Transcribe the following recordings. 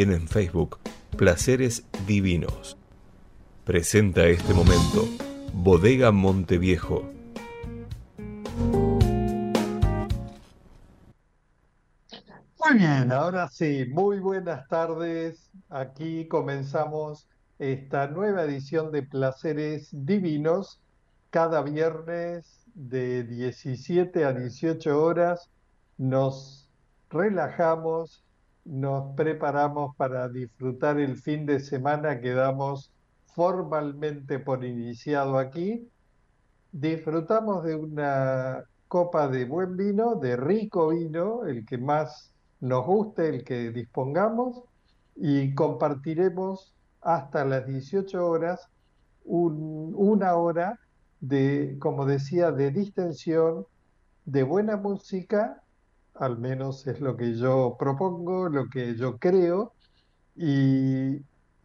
En Facebook, Placeres Divinos. Presenta este momento, Bodega Monteviejo. Muy bien, ahora sí, muy buenas tardes. Aquí comenzamos esta nueva edición de Placeres Divinos, cada viernes de 17 a 18 horas. Nos relajamos nos preparamos para disfrutar el fin de semana que damos formalmente por iniciado aquí. Disfrutamos de una copa de buen vino, de rico vino, el que más nos guste, el que dispongamos, y compartiremos hasta las 18 horas una hora de, como decía, de distensión, de buena música al menos es lo que yo propongo, lo que yo creo, y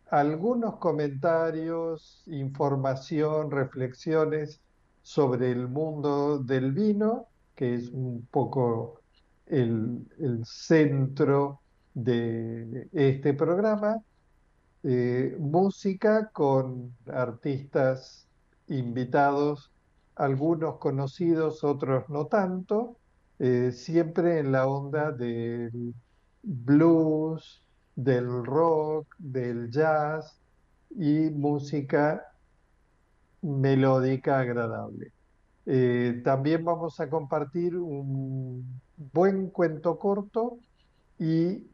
algunos comentarios, información, reflexiones sobre el mundo del vino, que es un poco el, centro de este programa, eh, música con artistas invitados, algunos conocidos, otros no tanto, eh, siempre en la onda del blues, del rock, del jazz y música melódica agradable. Eh, también vamos a compartir un buen cuento corto y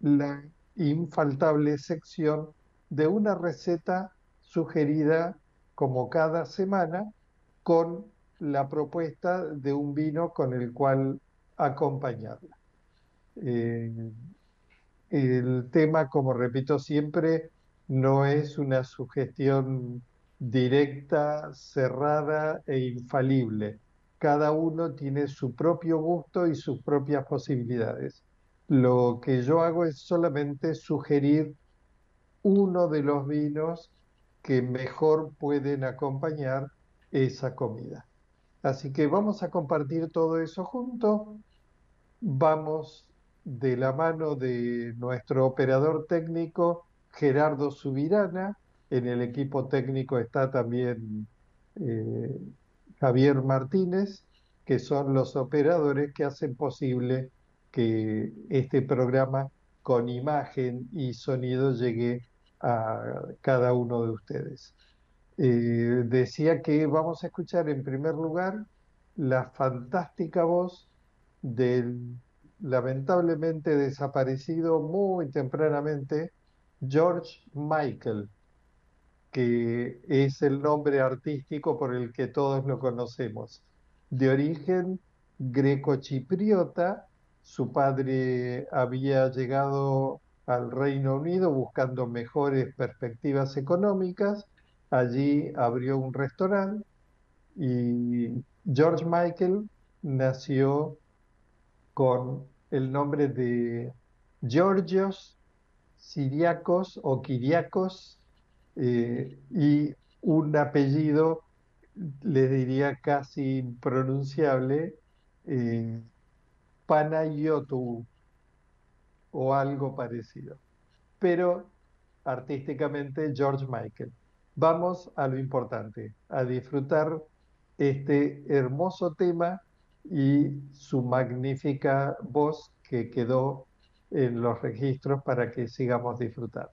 la infaltable sección de una receta sugerida como cada semana con la propuesta de un vino con el cual acompañarla. Eh, el tema, como repito siempre, no es una sugestión directa, cerrada e infalible. Cada uno tiene su propio gusto y sus propias posibilidades. Lo que yo hago es solamente sugerir uno de los vinos que mejor pueden acompañar esa comida. Así que vamos a compartir todo eso junto. Vamos de la mano de nuestro operador técnico Gerardo Subirana. En el equipo técnico está también eh, Javier Martínez, que son los operadores que hacen posible que este programa con imagen y sonido llegue a cada uno de ustedes. Eh, decía que vamos a escuchar en primer lugar la fantástica voz del lamentablemente desaparecido muy tempranamente George Michael, que es el nombre artístico por el que todos lo conocemos. De origen greco-chipriota, su padre había llegado al Reino Unido buscando mejores perspectivas económicas Allí abrió un restaurante y George Michael nació con el nombre de Georgios Siriacos o Kiriakos eh, y un apellido, les diría casi impronunciable, eh, o algo parecido. Pero artísticamente George Michael vamos a lo importante, a disfrutar este hermoso tema y su magnífica voz que quedó en los registros para que sigamos disfrutando.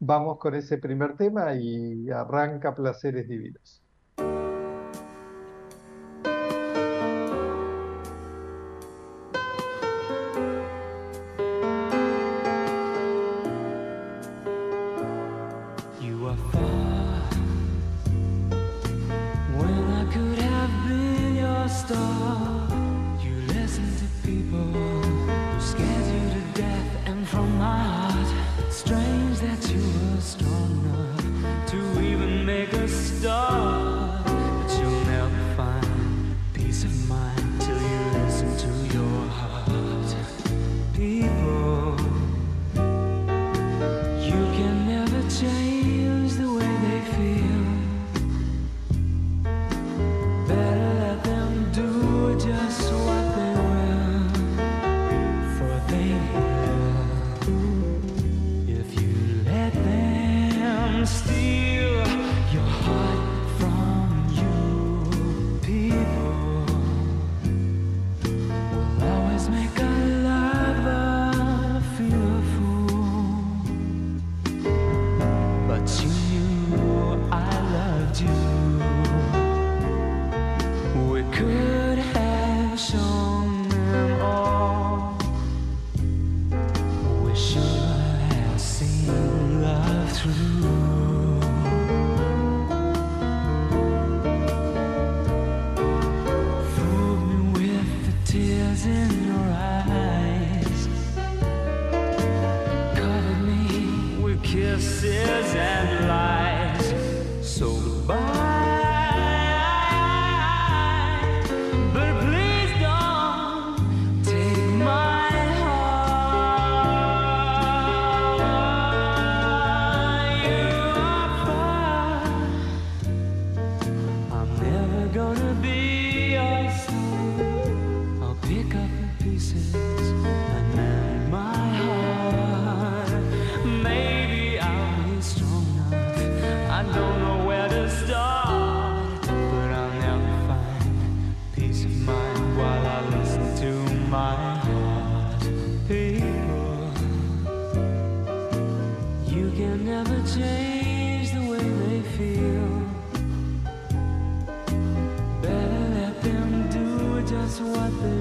Vamos con ese primer tema y arranca Placeres Divinos. what they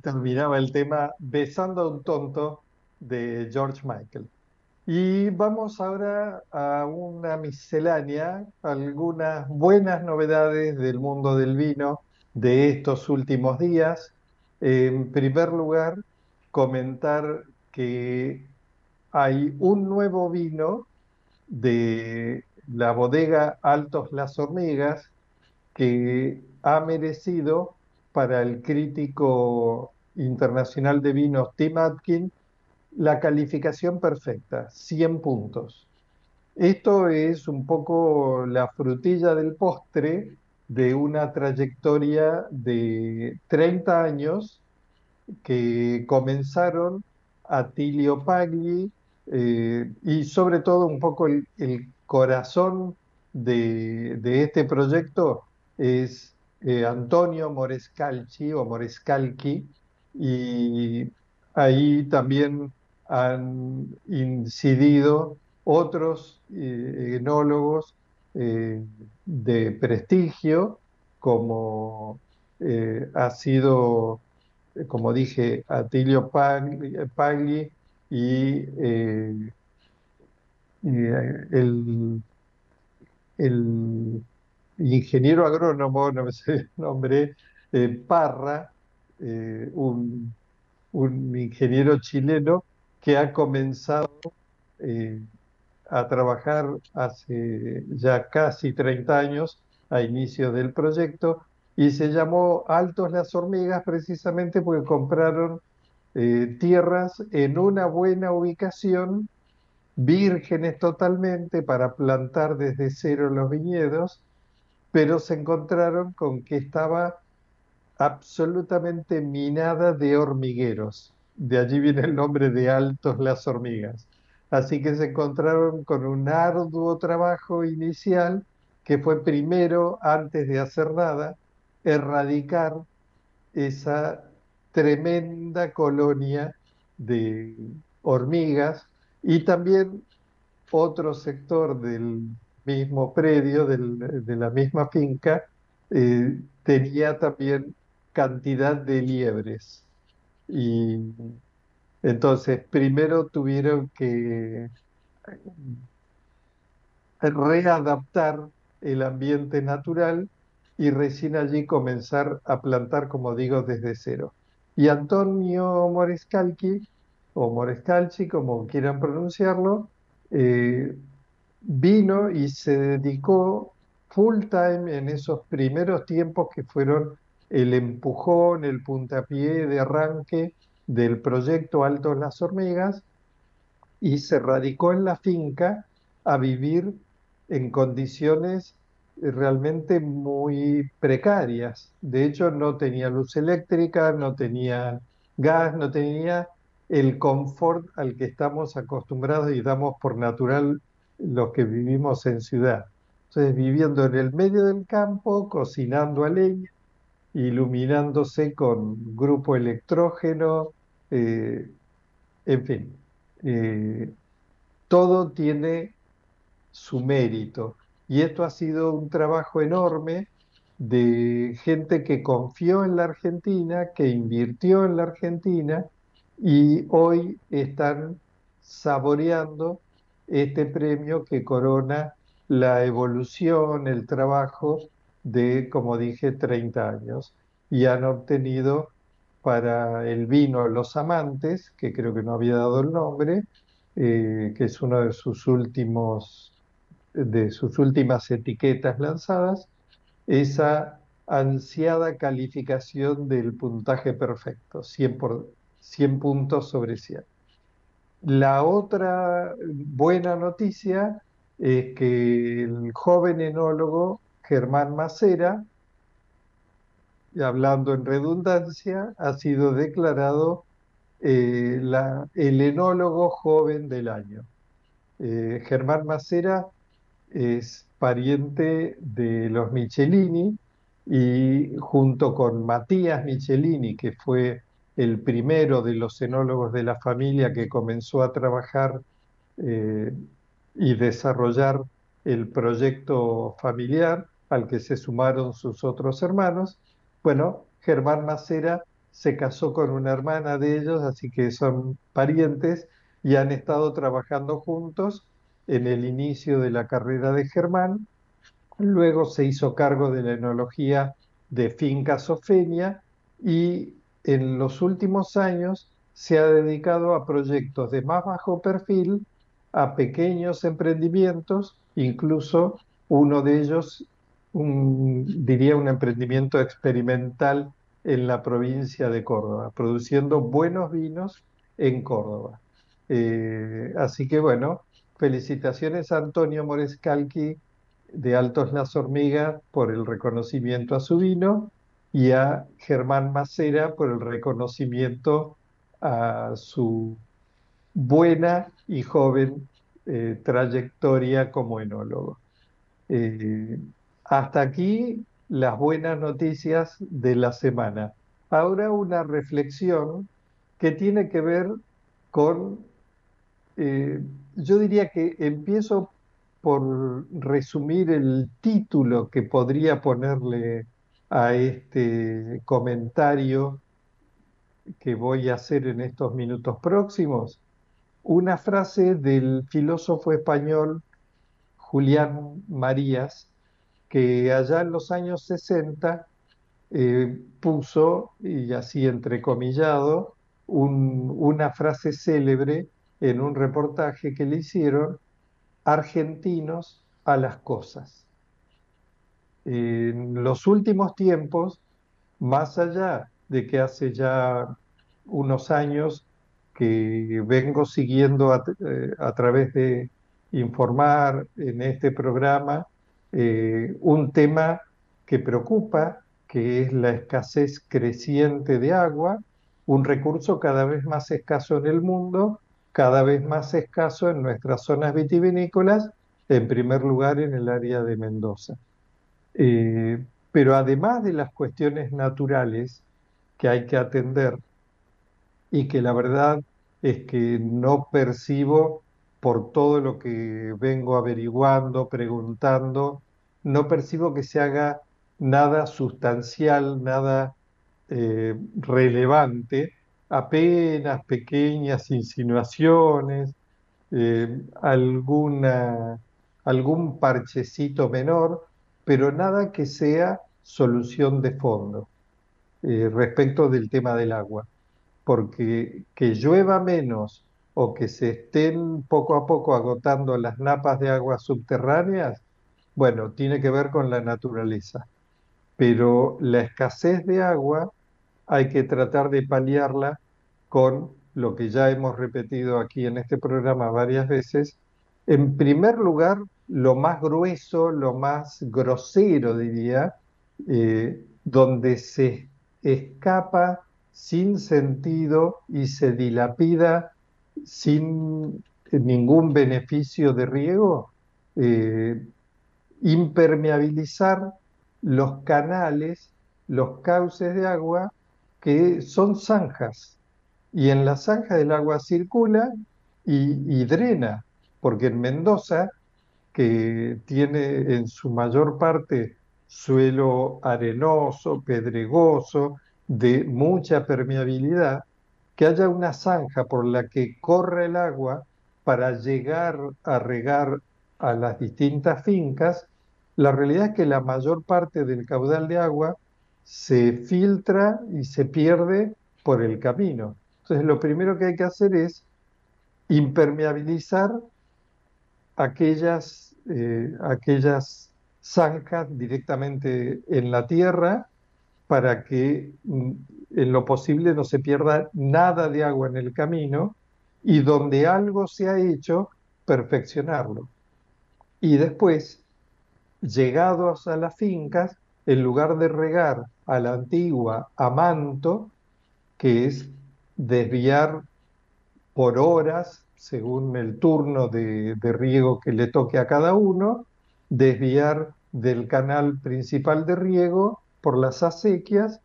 terminaba el tema Besando a un tonto de George Michael. Y vamos ahora a una miscelánea, algunas buenas novedades del mundo del vino de estos últimos días. En primer lugar, comentar que hay un nuevo vino de la bodega Altos Las Hormigas que ha merecido para el crítico internacional de vinos Tim Atkin la calificación perfecta, 100 puntos. Esto es un poco la frutilla del postre de una trayectoria de 30 años que comenzaron Atilio Pagli eh, y sobre todo un poco el, corazón de, este proyecto es eh, Antonio Morescalchi o Morescalchi y ahí también han incidido otros eh, enólogos eh, de prestigio, como ha sido, como dije, Atilio Pagli, y, el, el, ingeniero agrónomo, no me sé el nombre, Parra, un un ingeniero chileno que ha comenzado eh, a trabajar hace ya casi 30 años a inicio del proyecto y se llamó Altos las Hormigas precisamente porque compraron eh, tierras en una buena ubicación, vírgenes totalmente para plantar desde cero los viñedos, pero se encontraron con que estaba absolutamente minada de hormigueros. De allí viene el nombre de Altos las Hormigas. Así que se encontraron con un arduo trabajo inicial que fue primero, antes de hacer nada, erradicar esa tremenda colonia de hormigas y también otro sector del mismo predio, de la misma finca, eh, tenía también cantidad de liebres. Y entonces primero tuvieron que readaptar el ambiente natural y recién allí comenzar a plantar, como digo, desde cero. Y Antonio Morescalchi, o Morescalchi, como quieran pronunciarlo, eh, vino y se dedicó full time en esos primeros tiempos que fueron el empujón, el puntapié de arranque del proyecto Altos las Hormigas y se radicó en la finca a vivir en condiciones realmente muy precarias. De hecho, no tenía luz eléctrica, no tenía gas, no tenía el confort al que estamos acostumbrados y damos por natural los que vivimos en ciudad. Entonces, viviendo en el medio del campo, cocinando a leña, iluminándose con grupo electrógeno, eh, en fin, eh, todo tiene su mérito. Y esto ha sido un trabajo enorme de gente que confió en la Argentina, que invirtió en la Argentina y hoy están saboreando este premio que corona la evolución, el trabajo de, como dije, 30 años y han obtenido para el vino Los Amantes, que creo que no había dado el nombre, eh, que es uno de sus últimos de sus últimas etiquetas lanzadas, esa ansiada calificación del puntaje perfecto, 100, por, 100 puntos sobre 100. La otra buena noticia es que el joven enólogo Germán Macera, hablando en redundancia, ha sido declarado eh, el enólogo joven del año. Eh, Germán Macera es pariente de los Michelini y junto con Matías Michelini, que fue el primero de los enólogos de la familia que comenzó a trabajar eh, y desarrollar el proyecto familiar, al que se sumaron sus otros hermanos. Bueno, Germán Macera se casó con una hermana de ellos, así que son parientes y han estado trabajando juntos en el inicio de la carrera de Germán. Luego se hizo cargo de la enología de Finca Sofenia y en los últimos años se ha dedicado a proyectos de más bajo perfil, a pequeños emprendimientos, incluso uno de ellos un, diría, un emprendimiento experimental en la provincia de Córdoba, produciendo buenos vinos en Córdoba. Eh, así que bueno, felicitaciones a Antonio Morescalchi de Altos Las Hormigas por el reconocimiento a su vino y a Germán Macera por el reconocimiento a su buena y joven eh, trayectoria como enólogo. Eh, hasta aquí las buenas noticias de la semana. Ahora una reflexión que tiene que ver con, eh, yo diría que empiezo por resumir el título que podría ponerle a este comentario que voy a hacer en estos minutos próximos, una frase del filósofo español Julián Marías, que allá en los años 60 eh, puso, y así entrecomillado, una frase célebre en un reportaje que le hicieron, argentinos a las cosas. En los últimos tiempos, más allá de que hace ya unos años que vengo siguiendo a, eh, través de informar en este programa eh, un tema que preocupa, que es la escasez creciente de agua, un recurso cada vez más escaso en el mundo, cada vez más escaso en nuestras zonas vitivinícolas, en primer lugar en el área de Mendoza. Eh, pero además de las cuestiones naturales que hay que atender y que la verdad es que no percibo por todo lo que vengo averiguando, preguntando, no percibo que se haga nada sustancial, nada eh, relevante, apenas pequeñas insinuaciones, eh, alguna, algún parchecito menor, pero nada que sea solución de fondo eh, respecto del tema del agua. Porque que llueva menos o que se estén poco a poco agotando las napas de agua subterráneas, bueno, tiene que ver con la naturaleza. Pero la escasez de agua hay que tratar de paliarla con lo que ya hemos repetido aquí en este programa varias veces. En primer lugar, lo más grueso, lo más grosero, diría, eh, donde se escapa sin sentido y se dilapida sin ningún beneficio de riego, eh, impermeabilizar los canales, los cauces de agua que son zanjas. Y en la zanja del agua circula y drena, porque en Mendoza que tiene en su mayor parte suelo arenoso, pedregoso, de mucha permeabilidad, que haya una zanja por la que corre el agua para llegar a regar a las distintas fincas, la realidad es que la mayor parte del caudal de agua se filtra y se pierde por el camino. Entonces lo primero que hay que hacer es impermeabilizar aquellas, eh, aquellas zanjas directamente en la tierra para que mm, en lo posible no se pierda nada de agua en el camino y donde algo se ha hecho, perfeccionarlo. Y después, llegados a las fincas, en lugar de regar a la antigua a manto, que es desviar por horas según el turno de, riego que le toque a cada uno, desviar del canal principal de riego por las acequias,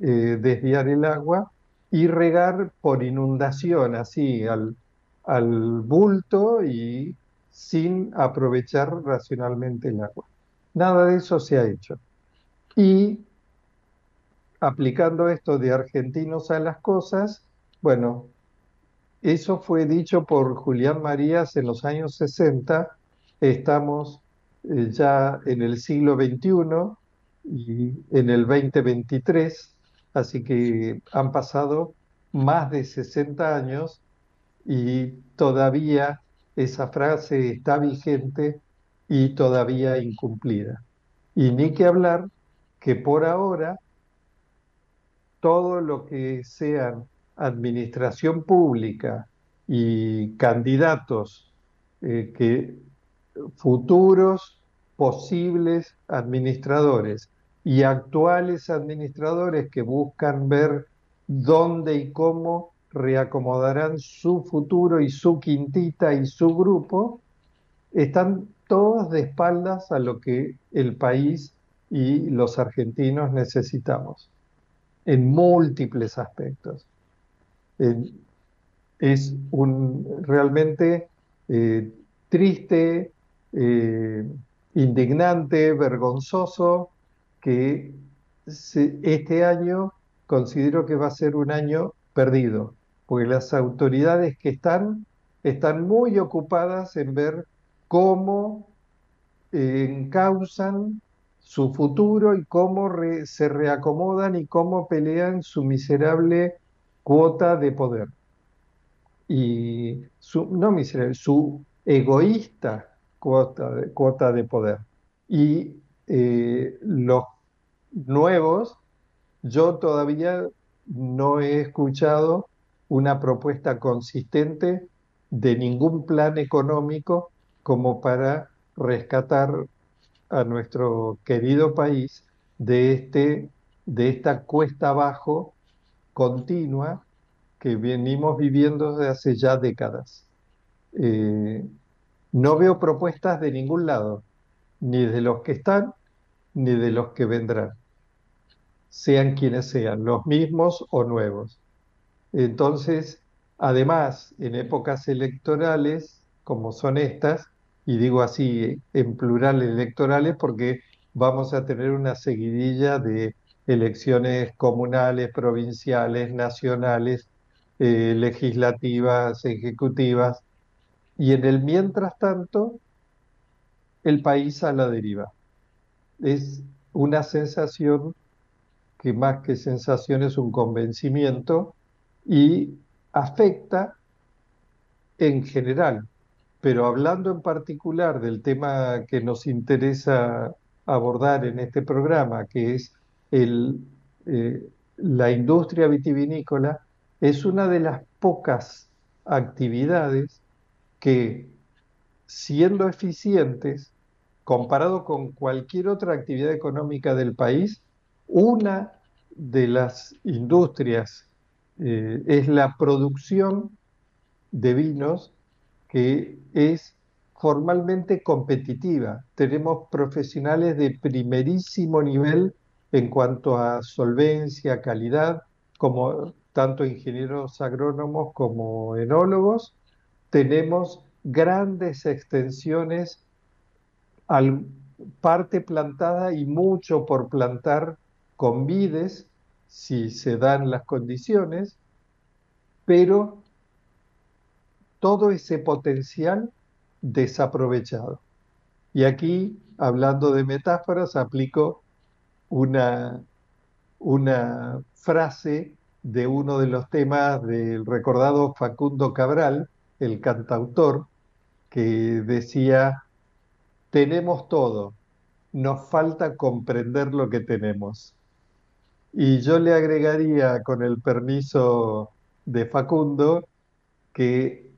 eh, desviar el agua y regar por inundación, así al, al bulto y sin aprovechar racionalmente el agua. Nada de eso se ha hecho. Y aplicando esto de argentinos a las cosas, bueno, eso fue dicho por Julián Marías en los años 60. Estamos eh, ya en el siglo XXI y en el 2023, así que han pasado más de 60 años y todavía esa frase está vigente y todavía incumplida. Y ni que hablar que por ahora todo lo que sean administración pública y candidatos eh, que futuros posibles administradores y actuales administradores que buscan ver dónde y cómo reacomodarán su futuro y su quintita y su grupo, están todos de espaldas a lo que el país y los argentinos necesitamos, en múltiples aspectos. es un realmente eh, triste, eh, indignante, vergonzoso que este año considero que va a ser un año perdido, porque las autoridades que están están muy ocupadas en ver cómo eh, su futuro y cómo se reacomodan y cómo pelean su miserable cuota de poder. Y su, no miserable, su egoísta cuota de, cuota de poder. Y eh, los nuevos, yo todavía no he escuchado una propuesta consistente de ningún plan económico como para rescatar a nuestro querido país de, este, de esta cuesta abajo continua que venimos viviendo desde hace ya décadas. Eh, no veo propuestas de ningún lado, ni de los que están, ni de los que vendrán, sean quienes sean, los mismos o nuevos. Entonces, además, en épocas electorales, como son estas, y digo así en plural electorales porque vamos a tener una seguidilla de elecciones comunales, provinciales, nacionales, eh, legislativas, ejecutivas, y en el mientras tanto, el país a la deriva. Es una sensación que más que sensación es un convencimiento y afecta en general, pero hablando en particular del tema que nos interesa abordar en este programa, que es el, eh, la industria vitivinícola, es una de las pocas actividades que, siendo eficientes, comparado con cualquier otra actividad económica del país, una de las industrias eh, es la producción de vinos que es formalmente competitiva. Tenemos profesionales de primerísimo nivel en cuanto a solvencia, calidad, como tanto ingenieros agrónomos como enólogos. Tenemos grandes extensiones parte plantada y mucho por plantar con vides si se dan las condiciones, pero todo ese potencial desaprovechado. Y aquí, hablando de metáforas, aplico una, una frase de uno de los temas del recordado Facundo Cabral, el cantautor, que decía, tenemos todo, nos falta comprender lo que tenemos. Y yo le agregaría, con el permiso de Facundo, que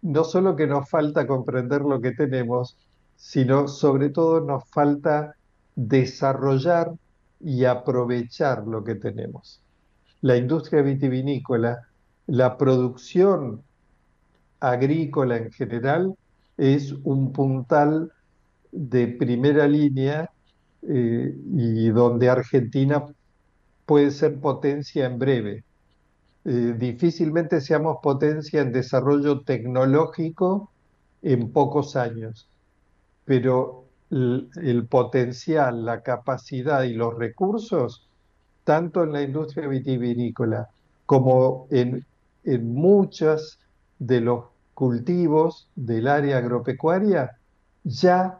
no solo que nos falta comprender lo que tenemos, sino sobre todo nos falta desarrollar y aprovechar lo que tenemos. La industria vitivinícola, la producción agrícola en general, es un puntal de primera línea eh, y donde Argentina puede ser potencia en breve. Eh, difícilmente seamos potencia en desarrollo tecnológico en pocos años, pero el, potencial, la capacidad y los recursos, tanto en la industria vitivinícola como en, en muchos de los cultivos del área agropecuaria, ya,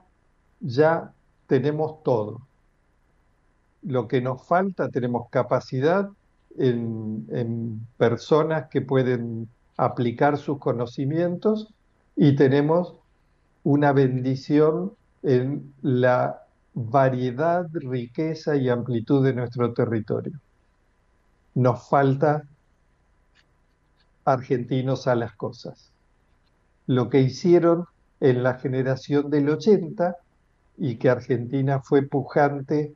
ya tenemos todo lo que nos falta, tenemos capacidad en, personas que pueden aplicar sus conocimientos y tenemos una bendición en la variedad, riqueza y amplitud de nuestro territorio. Nos falta argentinos a las cosas. Lo que hicieron en la generación del 80 y que Argentina fue pujante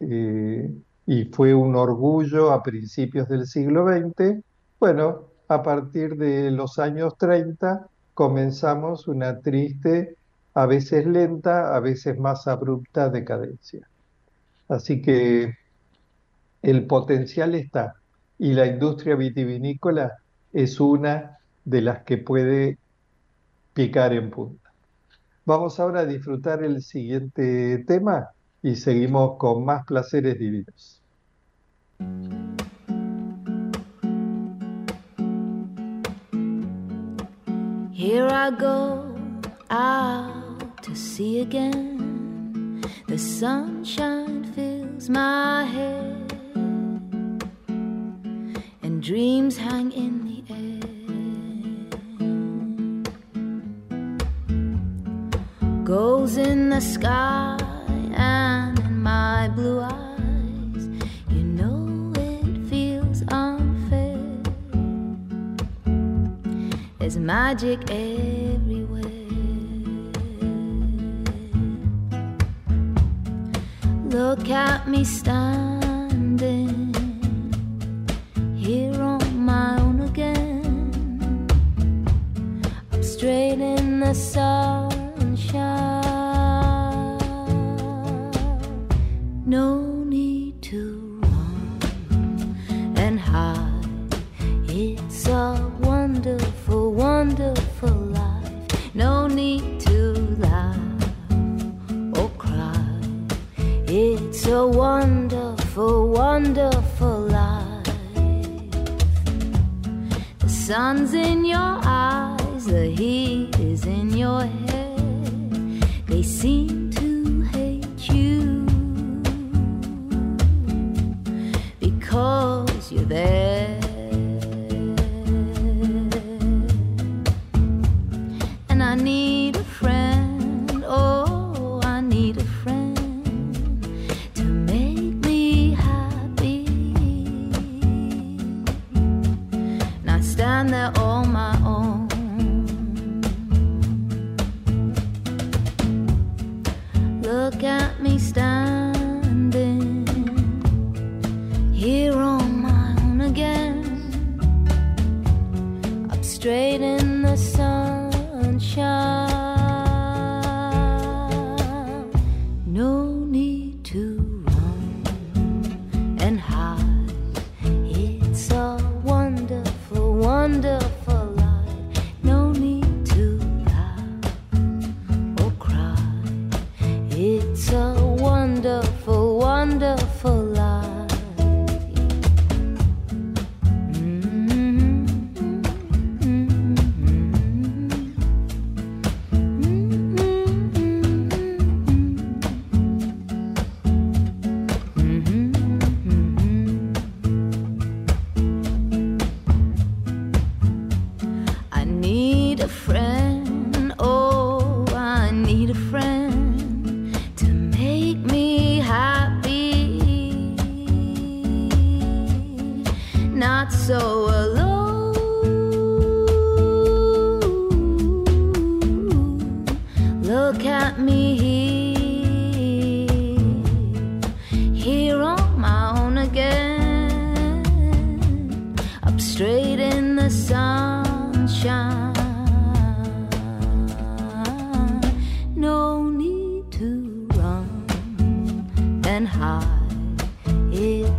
eh, y fue un orgullo a principios del siglo XX. Bueno, a partir de los años 30 comenzamos una triste a veces lenta, a veces más abrupta decadencia. Así que el potencial está y la industria vitivinícola es una de las que puede picar en punta. Vamos ahora a disfrutar el siguiente tema y seguimos con más placeres divinos. Here I go out to see again. The sunshine fills my head, and dreams hang in the air. Goes in the sky blue eyes. You know it feels unfair. There's magic everywhere. Look at me standing here on my own again. I'm straight in the sunshine.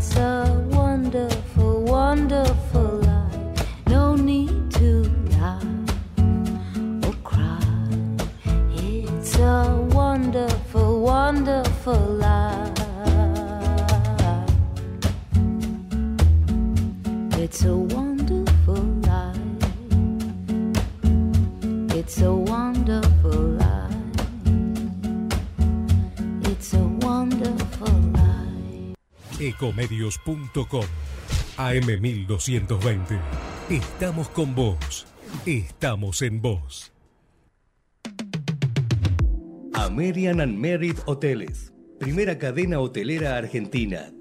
It's a wonderful, wonderful Ecomedios.com AM1220. Estamos con vos. Estamos en vos. American and Merit Hoteles. Primera cadena hotelera argentina.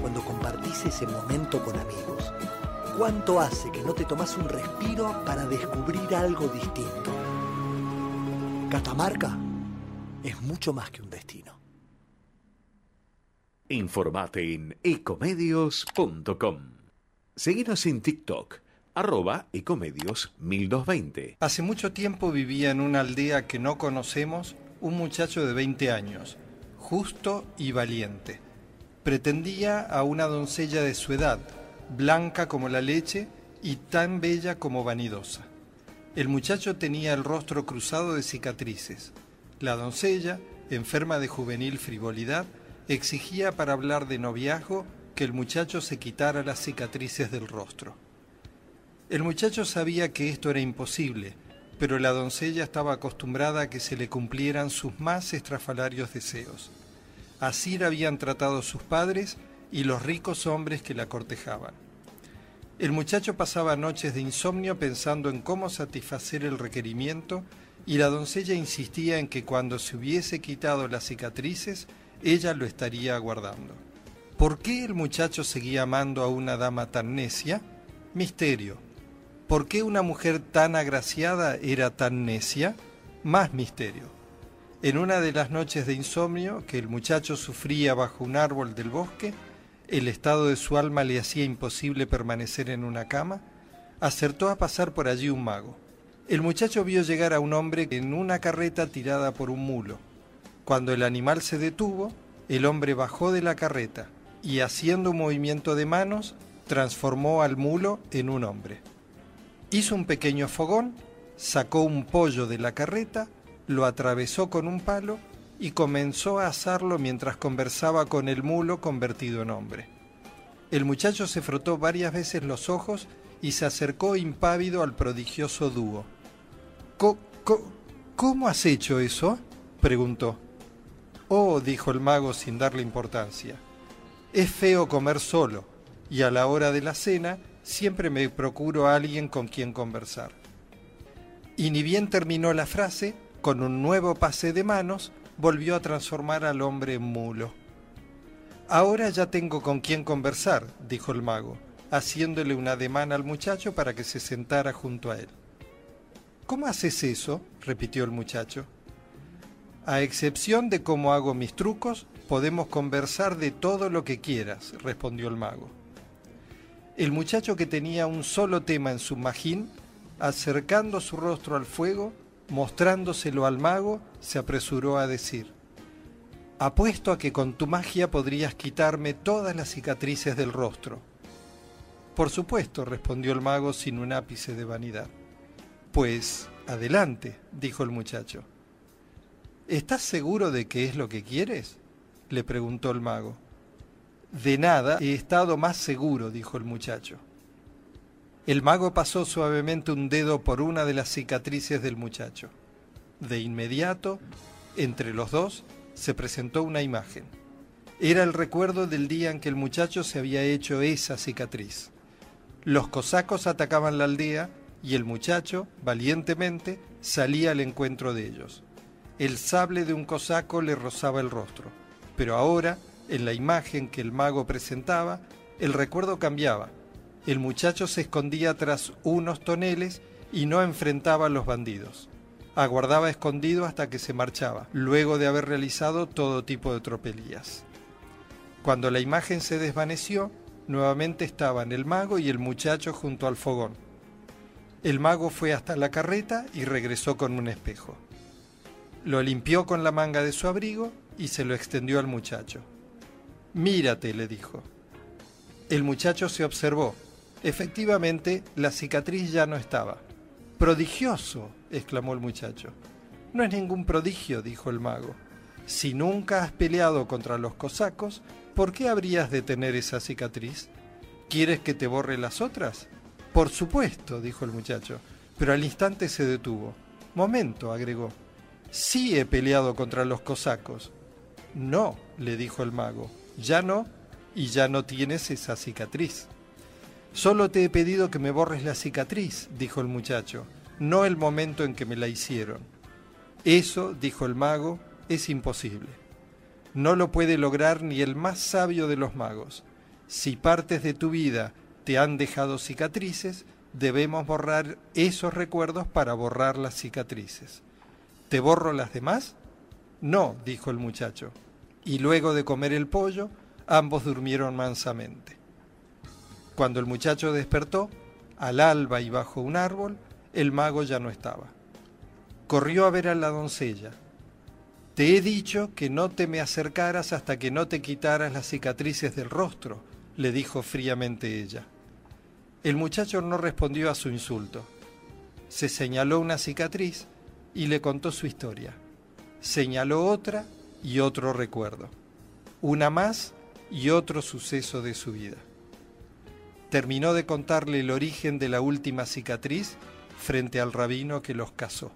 cuando compartís ese momento con amigos. ¿Cuánto hace que no te tomas un respiro para descubrir algo distinto? Catamarca es mucho más que un destino. Informate en ecomedios.com. Seguinos en TikTok, arroba ecomedios 1220. Hace mucho tiempo vivía en una aldea que no conocemos un muchacho de 20 años, justo y valiente. Pretendía a una doncella de su edad, blanca como la leche y tan bella como vanidosa. El muchacho tenía el rostro cruzado de cicatrices. La doncella, enferma de juvenil frivolidad, exigía para hablar de noviazgo que el muchacho se quitara las cicatrices del rostro. El muchacho sabía que esto era imposible, pero la doncella estaba acostumbrada a que se le cumplieran sus más estrafalarios deseos. Así la habían tratado sus padres y los ricos hombres que la cortejaban. El muchacho pasaba noches de insomnio pensando en cómo satisfacer el requerimiento y la doncella insistía en que cuando se hubiese quitado las cicatrices, ella lo estaría aguardando. ¿Por qué el muchacho seguía amando a una dama tan necia? Misterio. ¿Por qué una mujer tan agraciada era tan necia? Más misterio. En una de las noches de insomnio que el muchacho sufría bajo un árbol del bosque, el estado de su alma le hacía imposible permanecer en una cama, acertó a pasar por allí un mago. El muchacho vio llegar a un hombre en una carreta tirada por un mulo. Cuando el animal se detuvo, el hombre bajó de la carreta y haciendo un movimiento de manos, transformó al mulo en un hombre. Hizo un pequeño fogón, sacó un pollo de la carreta, lo atravesó con un palo y comenzó a asarlo mientras conversaba con el mulo convertido en hombre. El muchacho se frotó varias veces los ojos y se acercó impávido al prodigioso dúo. ¿Cómo has hecho eso? preguntó. Oh, dijo el mago sin darle importancia. Es feo comer solo, y a la hora de la cena siempre me procuro a alguien con quien conversar. Y ni bien terminó la frase, con un nuevo pase de manos, volvió a transformar al hombre en mulo. Ahora ya tengo con quien conversar, dijo el mago, haciéndole un ademán al muchacho para que se sentara junto a él. ¿Cómo haces eso? repitió el muchacho. A excepción de cómo hago mis trucos, podemos conversar de todo lo que quieras, respondió el mago. El muchacho que tenía un solo tema en su magín, acercando su rostro al fuego, mostrándoselo al mago, se apresuró a decir, Apuesto a que con tu magia podrías quitarme todas las cicatrices del rostro. Por supuesto, respondió el mago sin un ápice de vanidad. Pues, adelante, dijo el muchacho. ¿Estás seguro de que es lo que quieres? le preguntó el mago. De nada he estado más seguro, dijo el muchacho. El mago pasó suavemente un dedo por una de las cicatrices del muchacho. De inmediato, entre los dos, se presentó una imagen. Era el recuerdo del día en que el muchacho se había hecho esa cicatriz. Los cosacos atacaban la aldea y el muchacho, valientemente, salía al encuentro de ellos el sable de un cosaco le rozaba el rostro. Pero ahora, en la imagen que el mago presentaba, el recuerdo cambiaba. El muchacho se escondía tras unos toneles y no enfrentaba a los bandidos. Aguardaba escondido hasta que se marchaba, luego de haber realizado todo tipo de tropelías. Cuando la imagen se desvaneció, nuevamente estaban el mago y el muchacho junto al fogón. El mago fue hasta la carreta y regresó con un espejo. Lo limpió con la manga de su abrigo y se lo extendió al muchacho. Mírate, le dijo. El muchacho se observó. Efectivamente, la cicatriz ya no estaba. Prodigioso, exclamó el muchacho. No es ningún prodigio, dijo el mago. Si nunca has peleado contra los cosacos, ¿por qué habrías de tener esa cicatriz? ¿Quieres que te borre las otras? Por supuesto, dijo el muchacho, pero al instante se detuvo. Momento, agregó. Sí he peleado contra los cosacos. No, le dijo el mago, ya no, y ya no tienes esa cicatriz. Solo te he pedido que me borres la cicatriz, dijo el muchacho, no el momento en que me la hicieron. Eso, dijo el mago, es imposible. No lo puede lograr ni el más sabio de los magos. Si partes de tu vida te han dejado cicatrices, debemos borrar esos recuerdos para borrar las cicatrices. ¿Te borro las demás? No, dijo el muchacho. Y luego de comer el pollo, ambos durmieron mansamente. Cuando el muchacho despertó, al alba y bajo un árbol, el mago ya no estaba. Corrió a ver a la doncella. Te he dicho que no te me acercaras hasta que no te quitaras las cicatrices del rostro, le dijo fríamente ella. El muchacho no respondió a su insulto. Se señaló una cicatriz y le contó su historia. Señaló otra y otro recuerdo. Una más y otro suceso de su vida. Terminó de contarle el origen de la última cicatriz frente al rabino que los casó.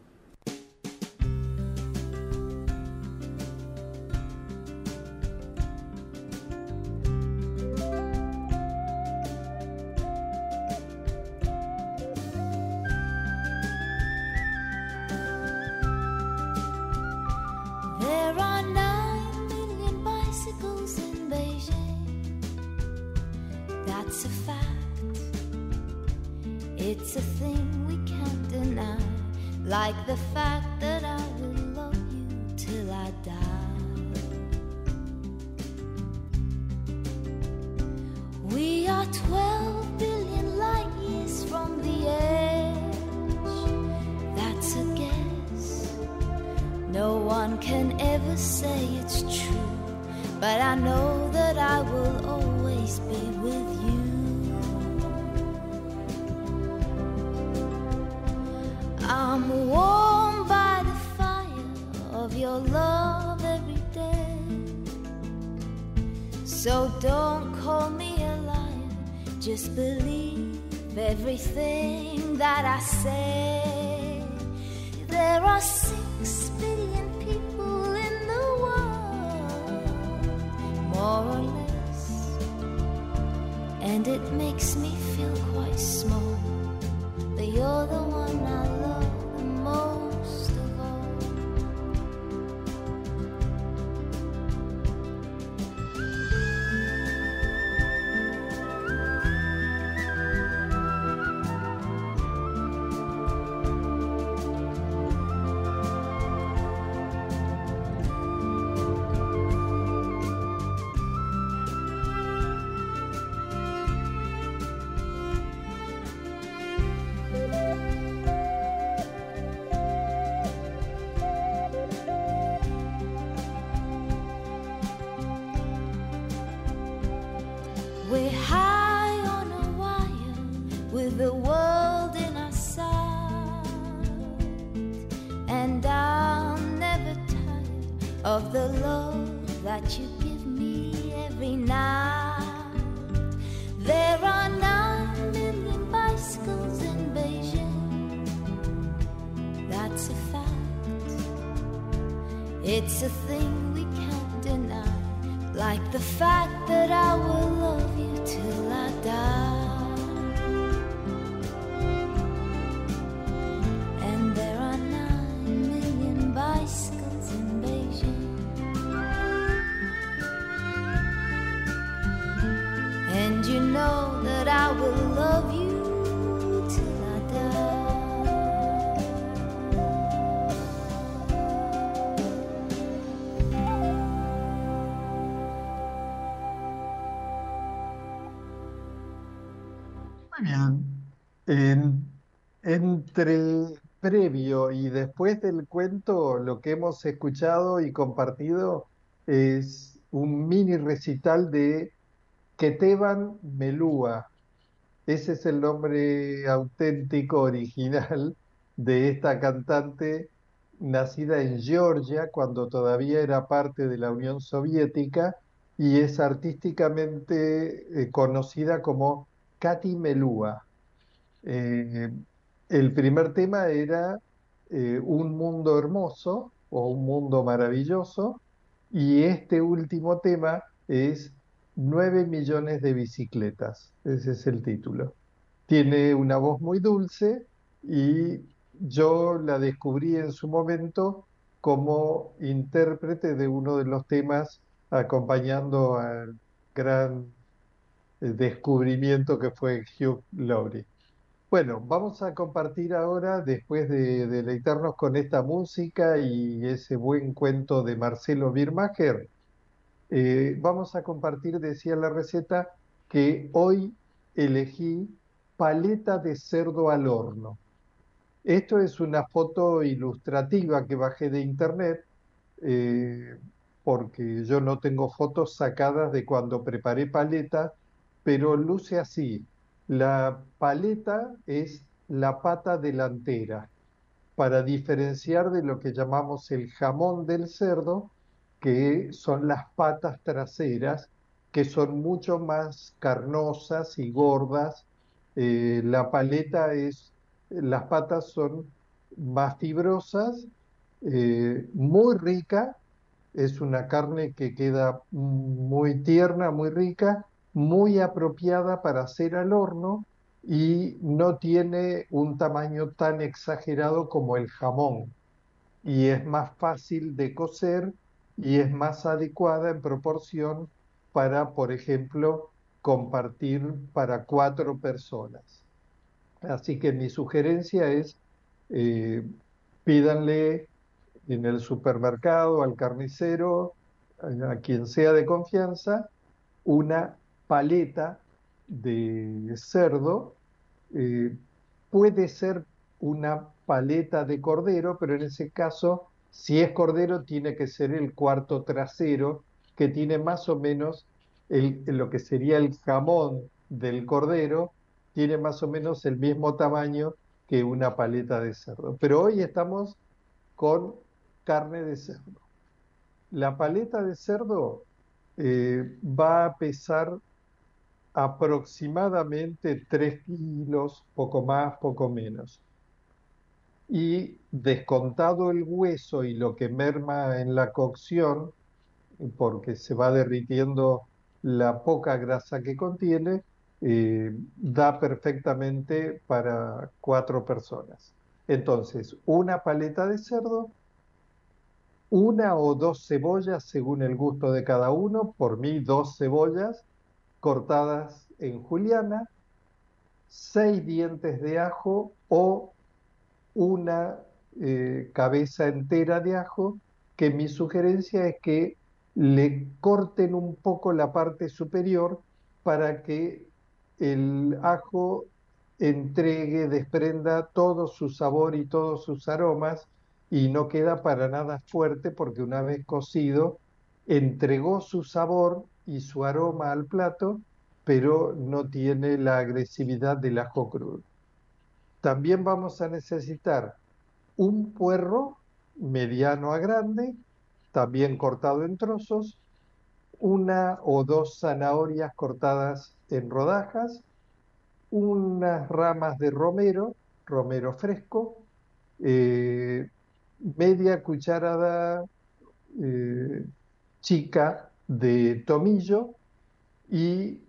Small. Previo y después del cuento, lo que hemos escuchado y compartido es un mini recital de Keteban Melúa. Ese es el nombre auténtico, original de esta cantante nacida en Georgia cuando todavía era parte de la Unión Soviética y es artísticamente eh, conocida como Katy Melua. Eh, el primer tema era eh, Un mundo hermoso o Un mundo maravilloso y este último tema es 9 millones de bicicletas. Ese es el título. Tiene una voz muy dulce y yo la descubrí en su momento como intérprete de uno de los temas acompañando al gran eh, descubrimiento que fue Hugh Laurie. Bueno, vamos a compartir ahora, después de deleitarnos con esta música y ese buen cuento de Marcelo Birmacher, eh, vamos a compartir, decía la receta, que hoy elegí paleta de cerdo al horno. Esto es una foto ilustrativa que bajé de internet, eh, porque yo no tengo fotos sacadas de cuando preparé paleta, pero luce así. La paleta es la pata delantera, para diferenciar de lo que llamamos el jamón del cerdo, que son las patas traseras, que son mucho más carnosas y gordas. Eh, la paleta es las patas son más fibrosas, eh, muy rica, es una carne que queda muy tierna, muy rica, muy apropiada para hacer al horno y no tiene un tamaño tan exagerado como el jamón y es más fácil de cocer y es más adecuada en proporción para, por ejemplo, compartir para cuatro personas. Así que mi sugerencia es, eh, pídanle en el supermercado, al carnicero, a quien sea de confianza, una paleta de cerdo. Eh, puede ser una paleta de cordero, pero en ese caso, si es cordero, tiene que ser el cuarto trasero, que tiene más o menos lo que sería el jamón del cordero, tiene más o menos el mismo tamaño que una paleta de cerdo. Pero hoy estamos con carne de cerdo. La paleta de cerdo eh, va a pesar aproximadamente 3 kilos, poco más, poco menos. Y descontado el hueso y lo que merma en la cocción, porque se va derritiendo la poca grasa que contiene, eh, da perfectamente para cuatro personas. Entonces, una paleta de cerdo, una o dos cebollas según el gusto de cada uno, por mí dos cebollas cortadas en juliana, seis dientes de ajo o una eh, cabeza entera de ajo, que mi sugerencia es que le corten un poco la parte superior para que el ajo entregue, desprenda todo su sabor y todos sus aromas y no queda para nada fuerte porque una vez cocido entregó su sabor y su aroma al plato, pero no tiene la agresividad del ajo crudo. También vamos a necesitar un puerro mediano a grande, también cortado en trozos, una o dos zanahorias cortadas en rodajas, unas ramas de romero, romero fresco, eh, media cucharada eh, chica de tomillo y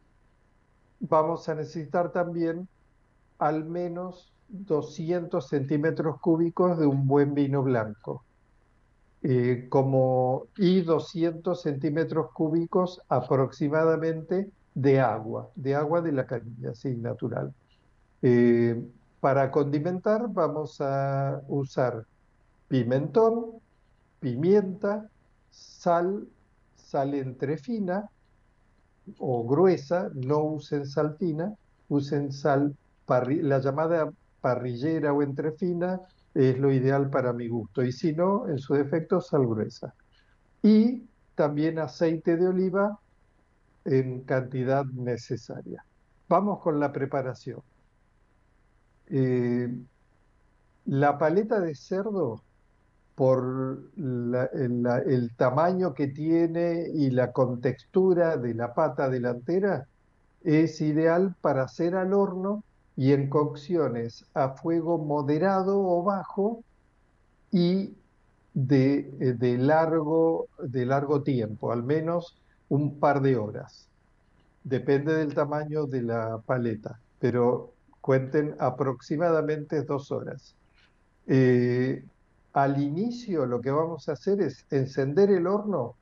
vamos a necesitar también al menos 200 centímetros cúbicos de un buen vino blanco. Eh, como y 200 centímetros cúbicos aproximadamente de agua, de agua de la canilla, sí, natural. Eh, para condimentar vamos a usar pimentón, pimienta, sal, sal entre fina o gruesa, no usen sal fina, usen sal, la llamada parrillera o entrefina es lo ideal para mi gusto, y si no, en su defecto, sal gruesa. Y también aceite de oliva en cantidad necesaria. Vamos con la preparación. Eh, la paleta de cerdo por el, tamaño que tiene y la contextura de la pata delantera, es ideal para hacer al horno y en cocciones a fuego moderado o bajo y de, eh, largo tiempo, al menos un par de horas. Depende del tamaño de la paleta, pero cuenten aproximadamente dos horas. Eh, al inicio lo que vamos a hacer es encender el horno,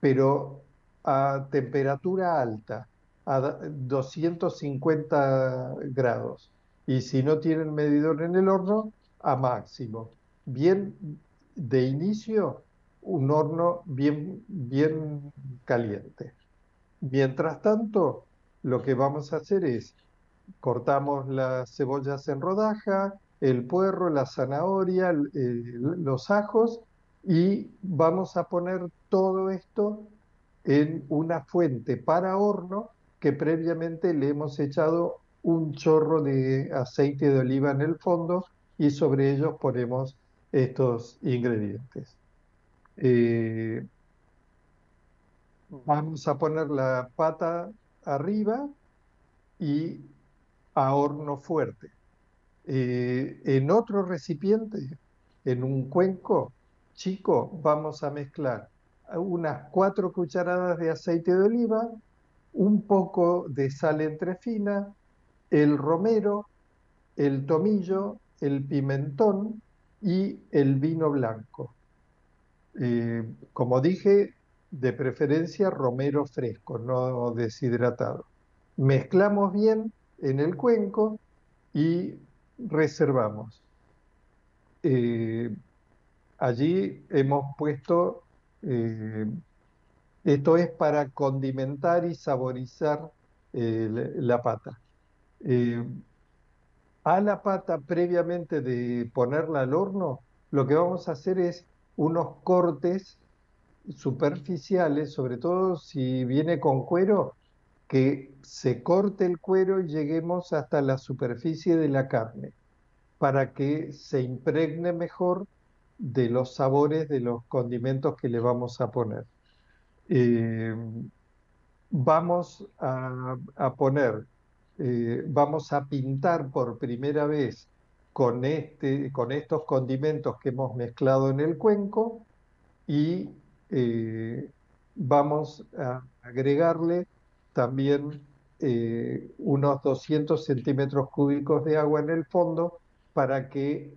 pero a temperatura alta, a 250 grados. Y si no tienen medidor en el horno, a máximo. Bien, de inicio, un horno bien, bien caliente. Mientras tanto, lo que vamos a hacer es cortamos las cebollas en rodaja, el puerro, la zanahoria, los ajos y vamos a poner todo esto en una fuente para horno que previamente le hemos echado un chorro de aceite de oliva en el fondo y sobre ellos ponemos estos ingredientes. Eh, vamos a poner la pata arriba y a horno fuerte. Eh, en otro recipiente, en un cuenco chico, vamos a mezclar unas cuatro cucharadas de aceite de oliva, un poco de sal entrefina, el romero, el tomillo, el pimentón y el vino blanco. Eh, como dije, de preferencia romero fresco, no deshidratado. Mezclamos bien en el cuenco y reservamos. Eh, allí hemos puesto, eh, esto es para condimentar y saborizar eh, la pata. a la pata, previamente de ponerla al horno, lo que vamos a hacer es unos cortes superficiales, sobre todo si viene con cuero, que se corte el cuero y lleguemos hasta la superficie de la carne para que se impregne mejor de los sabores de los condimentos que le vamos a poner. Eh, vamos a, poner, eh, vamos a pintar por primera vez con, este, con estos condimentos que hemos mezclado en el cuenco y eh, vamos a agregarle también eh, unos 200 centímetros cúbicos de agua en el fondo para que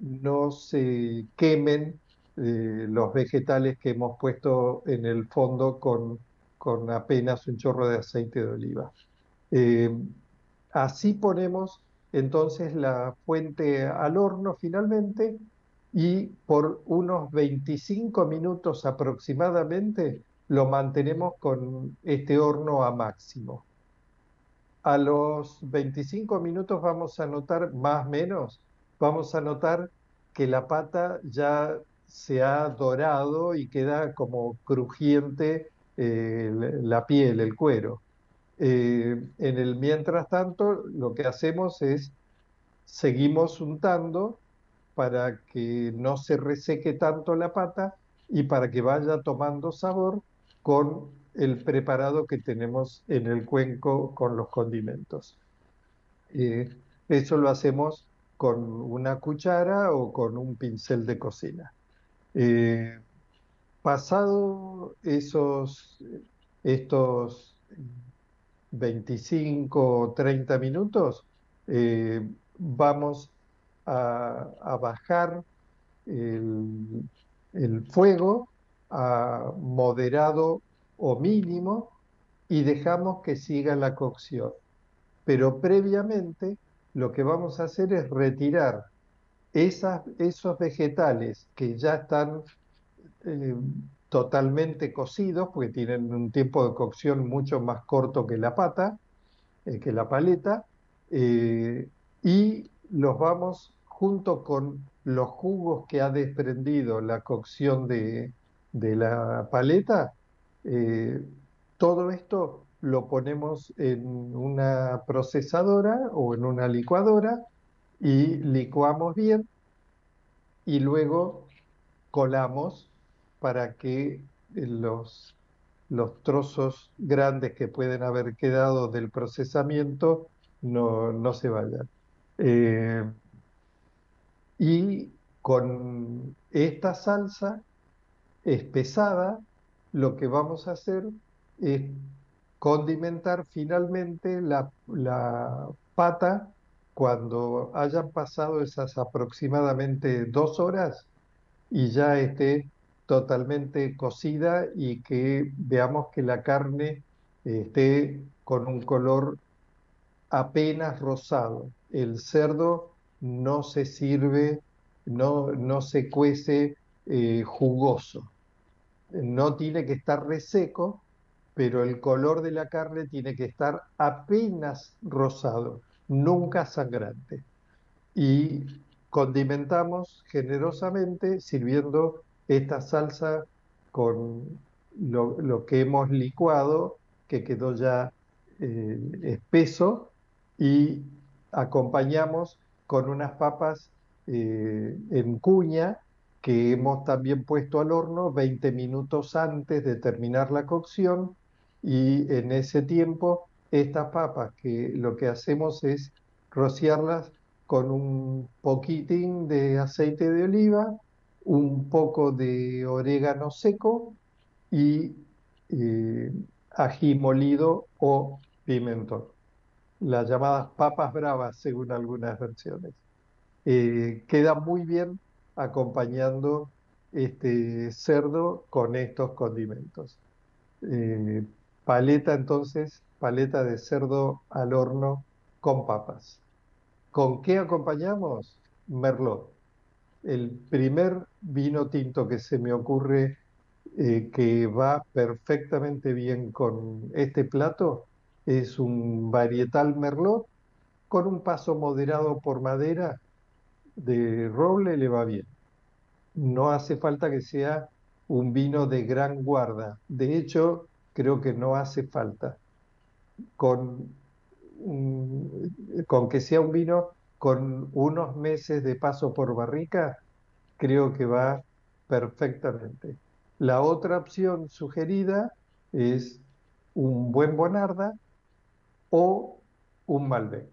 no se quemen eh, los vegetales que hemos puesto en el fondo con, con apenas un chorro de aceite de oliva. Eh, así ponemos entonces la fuente al horno finalmente y por unos 25 minutos aproximadamente lo mantenemos con este horno a máximo. A los 25 minutos vamos a notar, más o menos, vamos a notar que la pata ya se ha dorado y queda como crujiente eh, la piel, el cuero. Eh, en el mientras tanto, lo que hacemos es seguimos untando para que no se reseque tanto la pata y para que vaya tomando sabor con el preparado que tenemos en el cuenco con los condimentos. Eso lo hacemos con una cuchara o con un pincel de cocina. Eh, pasado esos, estos 25 o 30 minutos, eh, vamos a, bajar el fuego a moderado o mínimo y dejamos que siga la cocción. Pero previamente lo que vamos a hacer es retirar esas, esos vegetales que ya están eh, totalmente cocidos, porque tienen un tiempo de cocción mucho más corto que la pata, eh, que la paleta, eh, y los vamos junto con los jugos que ha desprendido la cocción de, de la paleta, eh, todo esto lo ponemos en una procesadora o en una licuadora y licuamos bien y luego colamos para que los, los trozos grandes que pueden haber quedado del procesamiento no, no se vayan. Eh, y con esta salsa espesada, lo que vamos a hacer es condimentar finalmente la, la pata cuando hayan pasado esas aproximadamente dos horas y ya esté totalmente cocida y que veamos que la carne esté con un color apenas rosado. El cerdo no se sirve, no, no se cuece eh, jugoso. No tiene que estar reseco, pero el color de la carne tiene que estar apenas rosado, nunca sangrante. Y condimentamos generosamente sirviendo esta salsa con lo, que hemos licuado, que quedó ya eh, espeso, y acompañamos con unas papas eh, en cuña que hemos también puesto al horno 20 minutos antes de terminar la cocción y en ese tiempo estas papas que lo que hacemos es rociarlas con un poquitín de aceite de oliva, un poco de orégano seco y eh, ají molido o pimentón las llamadas papas bravas, según algunas versiones. Eh, queda muy bien acompañando este cerdo con estos condimentos. Eh, paleta entonces, paleta de cerdo al horno con papas. ¿Con qué acompañamos? Merlot. El primer vino tinto que se me ocurre eh, que va perfectamente bien con este plato es un varietal merlot con un paso moderado por madera de roble le va bien. No hace falta que sea un vino de gran guarda. De hecho, creo que no hace falta. Con, con que sea un vino con unos meses de paso por barrica, creo que va perfectamente. La otra opción sugerida es un buen Bonarda o un Malbec.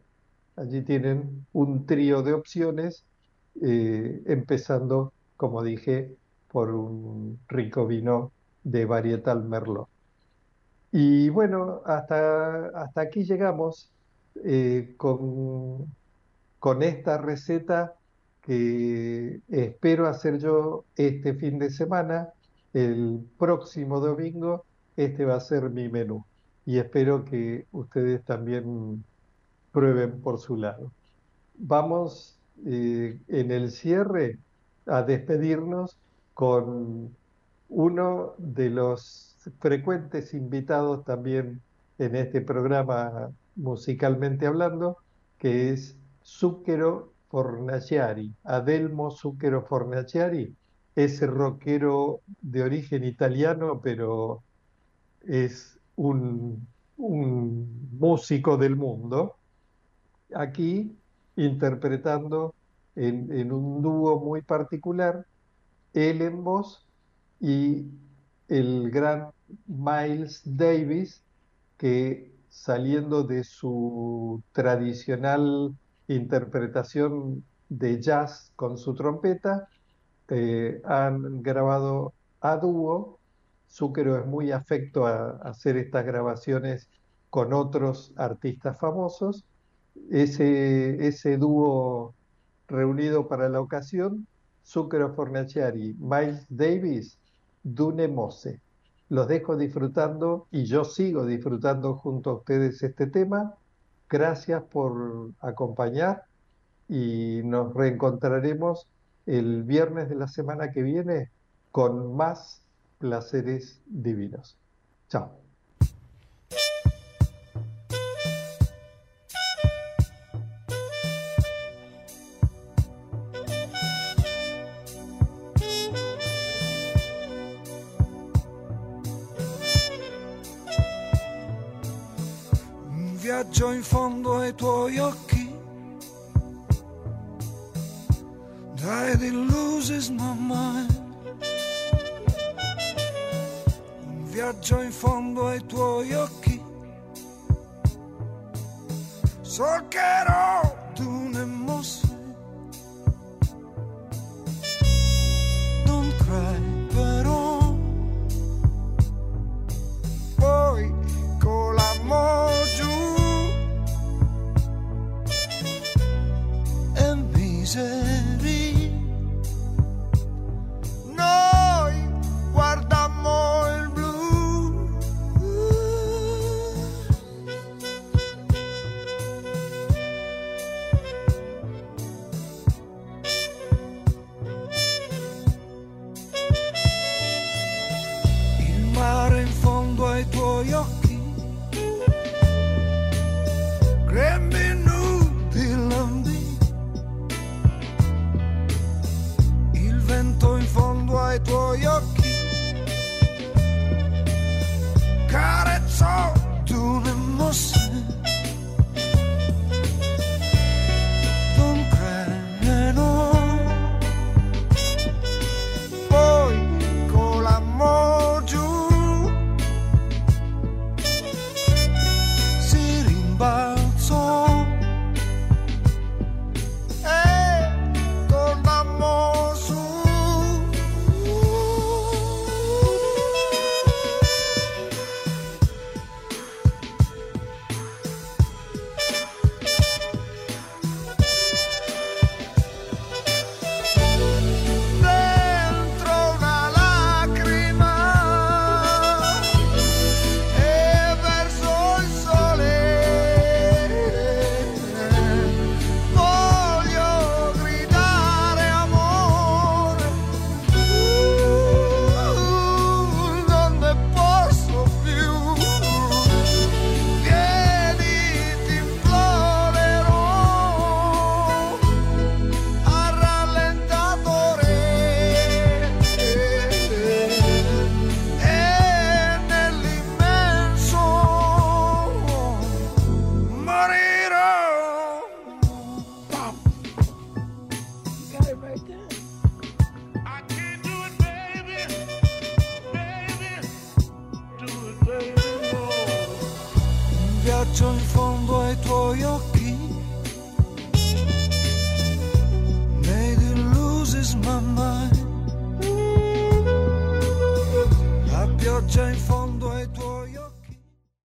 Allí tienen un trío de opciones, eh, empezando, como dije, por un rico vino de varietal Merlot. Y bueno, hasta, hasta aquí llegamos eh, con, con esta receta que espero hacer yo este fin de semana. El próximo domingo, este va a ser mi menú y espero que ustedes también prueben por su lado. Vamos eh, en el cierre a despedirnos con uno de los frecuentes invitados también en este programa musicalmente hablando, que es Zucchero Fornaciari, Adelmo Zucchero Fornaciari, ese rockero de origen italiano, pero es un, músico del mundo, aquí interpretando en, un dúo muy particular, él en voz y el gran Miles Davis, que saliendo de su tradicional interpretación de jazz con su trompeta, eh, han grabado a dúo Zúquero es muy afecto a, hacer estas grabaciones con otros artistas famosos. Ese, ese dúo reunido para la ocasión, Zúquero Fornaciari, Miles Davis, Dune Mose. Los dejo disfrutando y yo sigo disfrutando junto a ustedes este tema. Gracias por acompañar y nos reencontraremos el viernes de la semana que viene con más placeres divinos. Chao. tuoi occhi. Dai to lose mamma Un viaggio in fondo ai tuoi occhi. So Solcherò